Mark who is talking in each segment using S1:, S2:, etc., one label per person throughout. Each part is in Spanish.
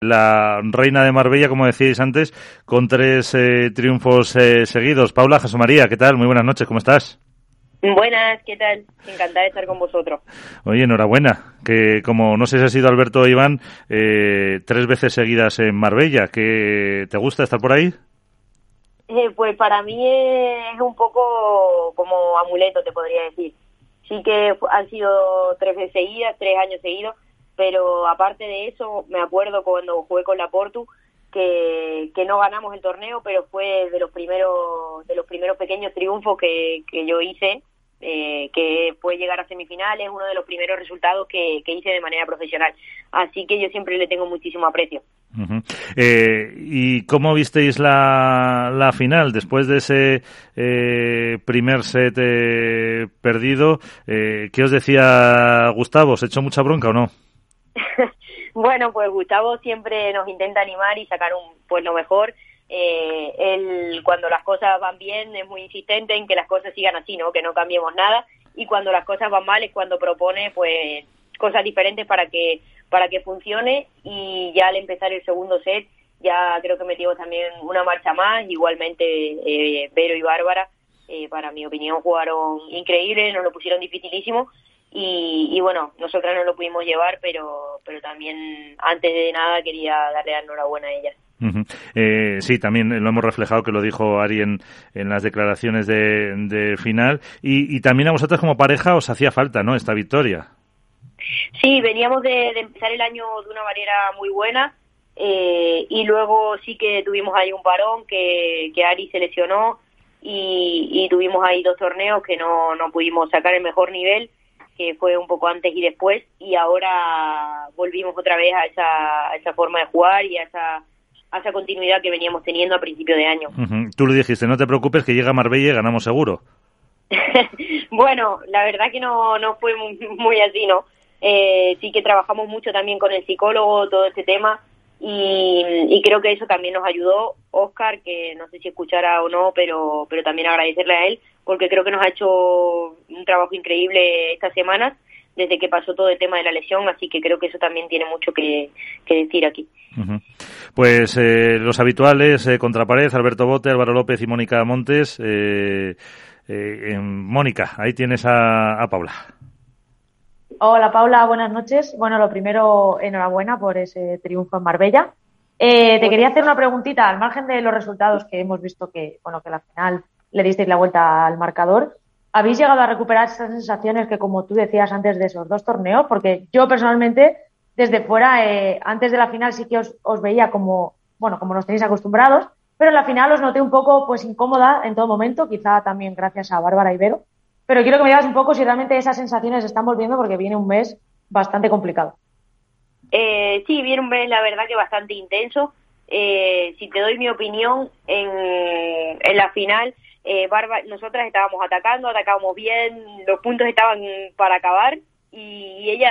S1: la reina de Marbella, como decíais antes, con tres eh, triunfos eh, seguidos. Paula, Jesús María, ¿qué tal? Muy buenas noches, ¿cómo estás?
S2: Buenas, ¿qué tal? Encantada de estar con vosotros.
S1: Oye, enhorabuena, que como no sé si ha sido Alberto o Iván, eh, tres veces seguidas en Marbella, ¿que ¿te gusta estar por ahí?
S2: pues para mí es un poco como amuleto, te podría decir. Sí que han sido tres veces seguidas, tres años seguidos, pero aparte de eso, me acuerdo cuando jugué con la Portu, que, no ganamos el torneo, pero fue de los primeros, de los primeros pequeños triunfos que, que yo hice, eh, que fue llegar a semifinales, uno de los primeros resultados que, que hice de manera profesional. Así que yo siempre le tengo muchísimo aprecio.
S1: eh, ¿Y cómo visteis la, la final? Después de ese eh, primer set eh, perdido, eh, ¿qué os decía Gustavo? ¿Os echó mucha bronca o no?
S2: bueno, pues Gustavo siempre nos intenta animar y sacar un pues lo mejor. Eh, él cuando las cosas van bien es muy insistente en que las cosas sigan así, ¿no? Que no cambiemos nada y cuando las cosas van mal es cuando propone pues cosas diferentes para que para que funcione y ya al empezar el segundo set ya creo que metimos también una marcha más, igualmente eh, Vero y Bárbara eh, para mi opinión jugaron increíble, nos lo pusieron dificilísimo y, y, bueno, nosotras no lo pudimos llevar, pero, pero también antes de nada quería darle la enhorabuena a ellas.
S1: Uh -huh. eh, sí, también lo hemos reflejado que lo dijo Ari en, en las declaraciones de, de final y, y, también a vosotras como pareja os hacía falta, ¿no? Esta victoria.
S2: Sí, veníamos de, de empezar el año de una manera muy buena eh, y luego sí que tuvimos ahí un parón que, que Ari se lesionó y, y tuvimos ahí dos torneos que no, no pudimos sacar el mejor nivel que fue un poco antes y después, y ahora volvimos otra vez a esa, a esa forma de jugar y a esa, a esa continuidad que veníamos teniendo a principio de año.
S1: Uh -huh. Tú le dijiste, no te preocupes, que llega Marbella y ganamos seguro.
S2: bueno, la verdad que no, no fue muy, muy así, ¿no? Eh, sí que trabajamos mucho también con el psicólogo, todo este tema, y, y, creo que eso también nos ayudó Oscar que no sé si escuchará o no pero pero también agradecerle a él porque creo que nos ha hecho un trabajo increíble estas semanas desde que pasó todo el tema de la lesión así que creo que eso también tiene mucho que, que decir aquí.
S1: Pues eh, los habituales eh, contrapared Alberto Bote Álvaro López y Mónica Montes eh, Mónica ahí tienes a, a Paula
S3: Hola Paula, buenas noches. Bueno, lo primero, enhorabuena por ese triunfo en Marbella. Eh, te quería hacer una preguntita, al margen de los resultados que hemos visto que, bueno, que la final le disteis la vuelta al marcador. ¿Habéis llegado a recuperar esas sensaciones que, como tú decías antes de esos dos torneos? Porque yo personalmente, desde fuera, eh, antes de la final sí que os, veía como, bueno, como nos tenéis acostumbrados, pero en la final os noté un poco, pues, incómoda en todo momento, quizá también gracias a Bárbara Ibero pero quiero que me digas un poco si realmente esas sensaciones están volviendo porque viene un mes bastante complicado.
S2: Eh, sí, viene un mes la verdad que bastante intenso. Eh, si te doy mi opinión, en, en la final, eh, Barba, nosotras estábamos atacando, atacábamos bien, los puntos estaban para acabar y, ellas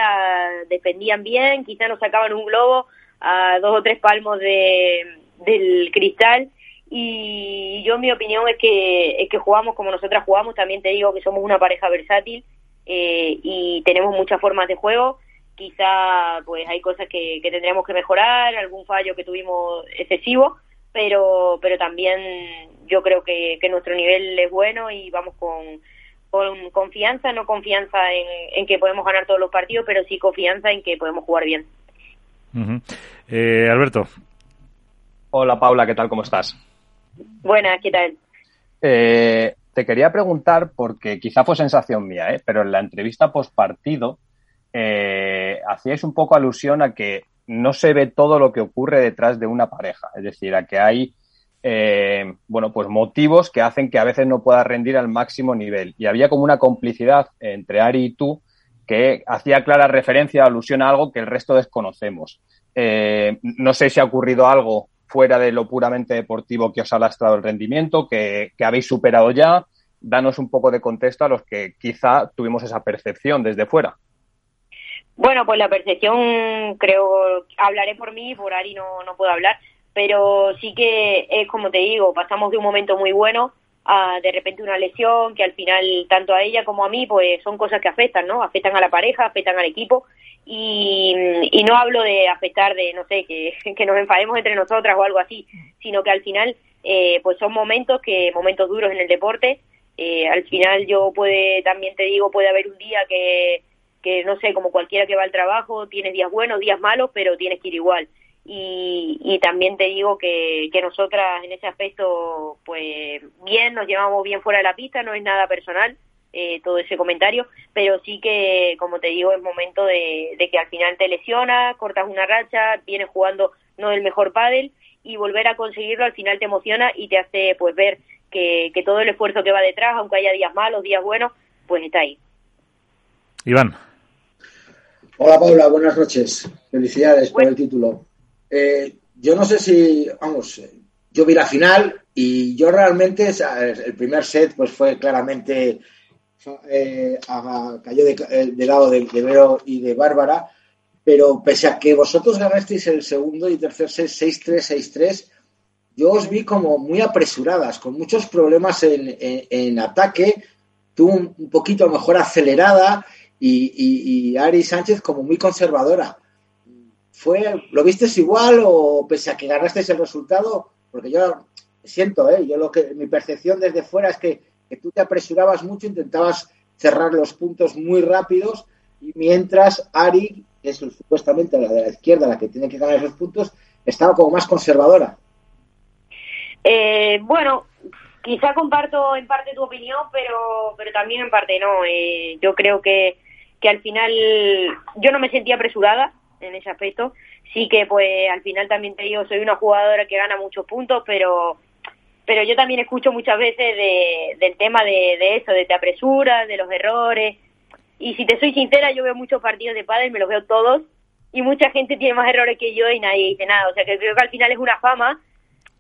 S2: defendían bien, quizá nos sacaban un globo a dos o tres palmos de, del cristal y yo mi opinión es que es que jugamos como nosotras jugamos también te digo que somos una pareja versátil eh, y tenemos muchas formas de juego quizá pues hay cosas que, que tendríamos que mejorar algún fallo que tuvimos excesivo pero pero también yo creo que, que nuestro nivel es bueno y vamos con con confianza no confianza en, en que podemos ganar todos los partidos pero sí confianza en que podemos jugar bien
S1: uh -huh. eh, Alberto
S4: Hola Paula, ¿qué tal? ¿Cómo estás?
S2: Buenas, ¿qué tal?
S4: Eh, te quería preguntar, porque quizá fue sensación mía, ¿eh? pero en la entrevista post partido eh, hacíais un poco alusión a que no se ve todo lo que ocurre detrás de una pareja, es decir, a que hay eh, bueno, pues motivos que hacen que a veces no pueda rendir al máximo nivel. Y había como una complicidad entre Ari y tú que hacía clara referencia, alusión a algo que el resto desconocemos. Eh, no sé si ha ocurrido algo fuera de lo puramente deportivo que os ha lastrado el rendimiento, que, que, habéis superado ya. Danos un poco de contexto a los que quizá tuvimos esa percepción desde fuera.
S2: Bueno, pues la percepción, creo, hablaré por mí, por Ari no, no puedo hablar, pero sí que es como te digo, pasamos de un momento muy bueno a de repente una lesión que al final tanto a ella como a mí pues son cosas que afectan, ¿no? Afectan a la pareja, afectan al equipo. Y, y no hablo de afectar de, no sé, que, que nos enfademos entre nosotras o algo así, sino que al final eh, pues son momentos que momentos duros en el deporte. Eh, al final yo puede también te digo puede haber un día que que no sé como cualquiera que va al trabajo tienes días buenos días malos pero tienes que ir igual y, y también te digo que, que nosotras en ese aspecto pues bien nos llevamos bien fuera de la pista no es nada personal eh, todo ese comentario, pero sí que, como te digo, es momento de, de, que al final te lesionas, cortas una racha, vienes jugando no el mejor pádel y volver a conseguirlo al final te emociona y te hace pues ver que, que todo el esfuerzo que va detrás, aunque haya días malos, días buenos, pues está ahí.
S1: Iván.
S5: Hola Paula, buenas noches. Felicidades por el título. Eh, yo no sé si, vamos, yo vi la final y yo realmente, el primer set pues fue claramente, eh, cayó de, eh, de lado de, de, y de Bárbara, pero pese a que vosotros ganasteis el segundo y tercer set 6-3, 6-3, yo os vi como muy apresuradas, con muchos problemas en, ataque, tú un, poquito mejor acelerada y, Ari Sánchez como muy conservadora. ¿Fue, ¿Lo vistes igual o pese a que ganasteis el resultado? Porque yo siento, ¿eh? yo lo que mi percepción desde fuera es que, que tú te apresurabas mucho, intentabas cerrar los puntos muy rápidos y mientras Ari, que es supuestamente la de la izquierda la que tiene que ganar esos puntos, estaba como más conservadora.
S2: Eh, bueno, quizá comparto en parte tu opinión, pero, pero también en parte no. Eh, yo creo que, que al final yo no me sentía apresurada en ese aspecto. Sí que pues al final también te digo, soy una jugadora que gana muchos puntos, pero pero yo también escucho muchas veces de, del tema de, de eso, de te apresuras, de los errores. Y si te soy sincera, yo veo muchos partidos de padres, me los veo todos, y mucha gente tiene más errores que yo y nadie dice nada. O sea que creo que al final es una fama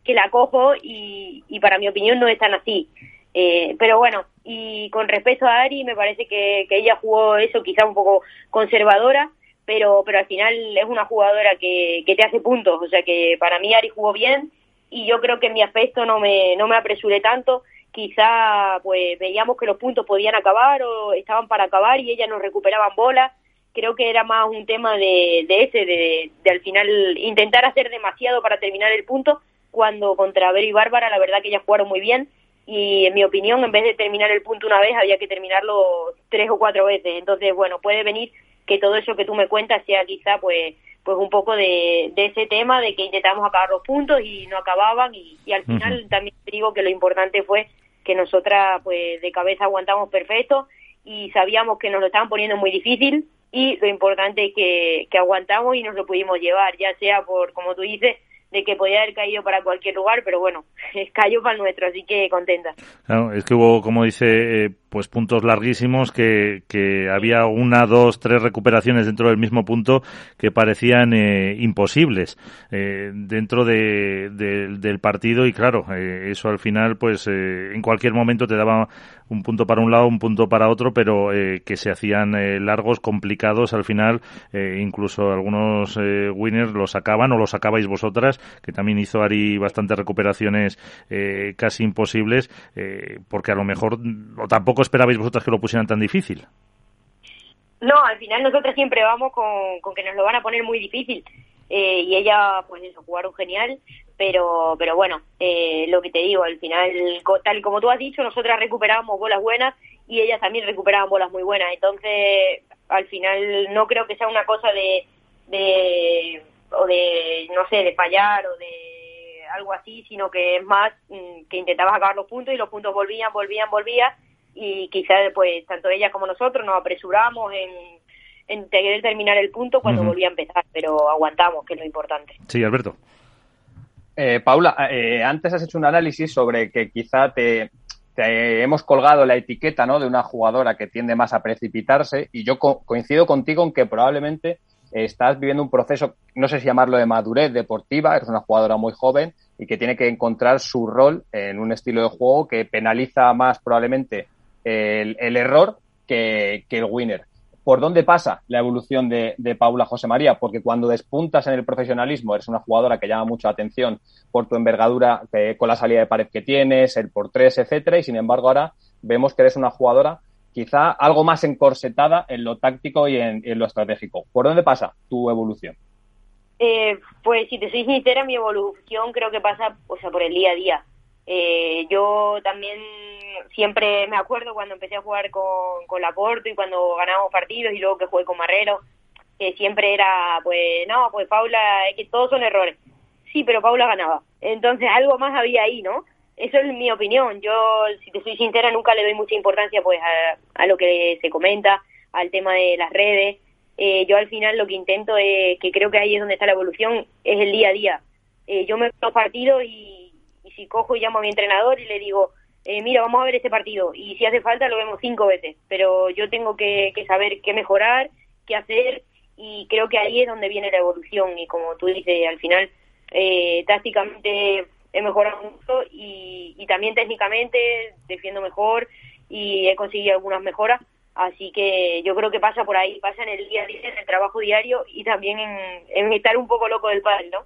S2: que la cojo y, y para mi opinión no es tan así. Eh, pero bueno, y con respecto a Ari, me parece que, que ella jugó eso quizá un poco conservadora, pero, pero al final es una jugadora que, que te hace puntos. O sea que para mí Ari jugó bien y yo creo que en mi aspecto no me, no me apresuré tanto. Quizá pues veíamos que los puntos podían acabar o estaban para acabar y ellas nos recuperaban bolas. Creo que era más un tema de, de ese, de, de al final intentar hacer demasiado para terminar el punto cuando contra Vero y Bárbara la verdad que ellas jugaron muy bien y en mi opinión en vez de terminar el punto una vez había que terminarlo tres o cuatro veces entonces bueno puede venir que todo eso que tú me cuentas sea quizá pues pues un poco de, de ese tema de que intentamos acabar los puntos y no acababan y, y al final uh -huh. también digo que lo importante fue que nosotras pues de cabeza aguantamos perfecto y sabíamos que nos lo estaban poniendo muy difícil y lo importante es que, que aguantamos y nos lo pudimos llevar ya sea por como tú dices de que podía haber caído para cualquier lugar, pero bueno, cayó para el nuestro, así que contenta.
S1: Claro, es que hubo, como dice, eh, pues puntos larguísimos que, que había una, dos, tres recuperaciones dentro del mismo punto que parecían eh, imposibles eh, dentro de, de, del partido. Y claro, eh, eso al final pues eh, en cualquier momento te daba un punto para un lado, un punto para otro, pero eh, que se hacían largos, complicados al final, incluso algunos winners los sacaban o los sacabais vosotras, que también hizo Ari bastantes recuperaciones casi imposibles, porque a lo mejor o tampoco esperabais vosotras que lo pusieran tan difícil.
S2: No, al final nosotros siempre vamos con, que nos lo van a poner muy difícil. Eh, y ella, pues eso, jugaron genial, pero pero bueno, eh, lo que te digo, al final, tal como tú has dicho, nosotras recuperábamos bolas buenas y ellas también recuperaban bolas muy buenas. Entonces, al final, no creo que sea una cosa de, de o de, no sé, de fallar o de algo así, sino que es más mm, que intentabas acabar los puntos y los puntos volvían, volvían, volvían y quizás, pues, tanto ella como nosotros nos apresuramos en en querer terminar el punto cuando uh -huh. volvía a empezar, pero aguantamos, que es lo importante.
S1: Sí, Alberto.
S4: Eh, Paula, eh, antes has hecho un análisis sobre que quizá te, te, hemos colgado la etiqueta ¿no? de una jugadora que tiende más a precipitarse y yo co coincido contigo en que probablemente estás viviendo un proceso, no sé si llamarlo de madurez deportiva, eres una jugadora muy joven y que tiene que encontrar su rol en un estilo de juego que penaliza más probablemente el, error que, que el winner ¿por dónde pasa la evolución de, Paula José María? Porque cuando despuntas en el profesionalismo, eres una jugadora que llama mucha atención por tu envergadura con la salida de pared que tienes, el por tres, etcétera, y sin embargo ahora vemos que eres una jugadora quizá algo más encorsetada en lo táctico y en, lo estratégico. ¿Por dónde pasa tu evolución?
S2: Eh, pues si te soy sincera, mi evolución creo que pasa o sea, por el día a día. Eh, yo también siempre me acuerdo cuando empecé a jugar con, con Laporto y cuando ganábamos partidos y luego que jugué con Marrero, que siempre era, pues, no, pues Paula, es que todos son errores. Sí, pero Paula ganaba. Entonces algo más había ahí, ¿no? Eso es mi opinión. Yo, si te soy sincera, nunca le doy mucha importancia pues a, lo que se comenta, al tema de las redes. Eh, yo al final lo que intento es, que creo que ahí es donde está la evolución, es el día a día. Eh, yo me veo los partidos y, y si cojo y llamo a mi entrenador y le digo, eh, mira, vamos a ver este partido y si hace falta lo vemos cinco veces, pero yo tengo que, saber qué mejorar, qué hacer y creo que ahí es donde viene la evolución y como tú dices, al final eh, tácticamente he mejorado mucho y, y también técnicamente defiendo mejor y he conseguido algunas mejoras, así que yo creo que pasa por ahí, pasa en el día a día, en el trabajo diario y también en, en estar un poco loco del padre, ¿no?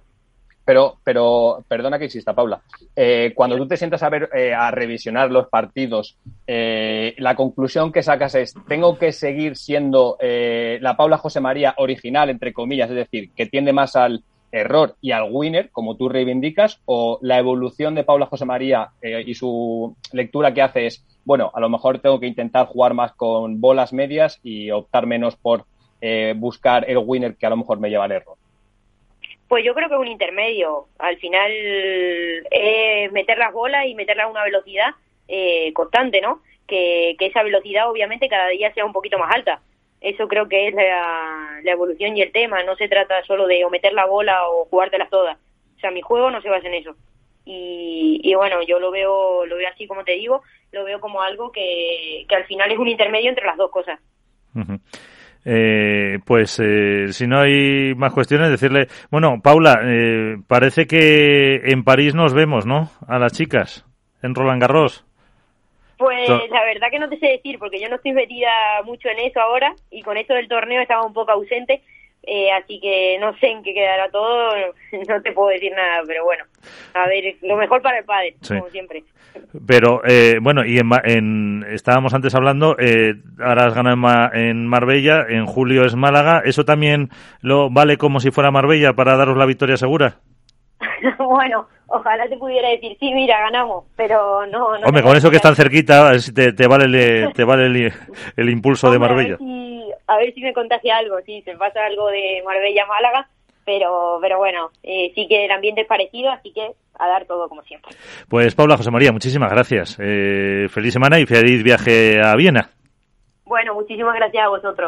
S4: Pero, pero, perdona que exista, Paula. Eh, cuando tú te sientas a ver, eh, a revisionar los partidos, eh, la conclusión que sacas es, tengo que seguir siendo la Paula José María original, entre comillas, es decir, que tiende más al error y al winner, como tú reivindicas, o la evolución de Paula José María y su lectura que hace es, bueno, a lo mejor tengo que intentar jugar más con bolas medias y optar menos por buscar el winner que a lo mejor me lleva al error.
S2: Pues yo creo que es un intermedio. Al final es meter las bolas y meterlas a una velocidad eh, constante, ¿no? Que, esa velocidad obviamente cada día sea un poquito más alta. Eso creo que es la, evolución y el tema. No se trata solo de o meter la bola o jugártelas todas. O sea, mi juego no se basa en eso. Y, bueno, yo lo veo, lo veo así como te digo, lo veo como algo que, que al final es un intermedio entre las dos cosas.
S1: Eh, pues eh, si no hay más cuestiones, decirle, bueno, Paula, eh, parece que en París nos vemos, ¿no? A las chicas, en Roland Garros.
S2: Pues la verdad que no te sé decir, porque yo no estoy metida mucho en eso ahora y con esto del torneo estaba un poco ausente, eh, así que no sé en qué quedará todo, no te puedo decir nada, pero bueno, a ver, lo mejor para el padre, como siempre.
S1: Pero eh, bueno, y en, estábamos antes hablando, eh, ahora has ganado en, Marbella, en julio es Málaga, ¿eso también lo vale como si fuera Marbella para daros la victoria segura?
S2: bueno, ojalá te pudiera decir, sí, mira, ganamos, pero no. no
S1: Hombre, con eso que están cerquita, te, te vale, el, te vale el, impulso de Marbella.
S2: A ver, si, me contagia algo, si se pasa algo de Marbella a Málaga, pero, pero bueno, eh, sí que el ambiente es parecido, así que a dar todo como siempre.
S1: Pues Paula José María, muchísimas gracias. Eh, feliz semana y feliz viaje a Viena.
S2: Bueno, muchísimas gracias a vosotros.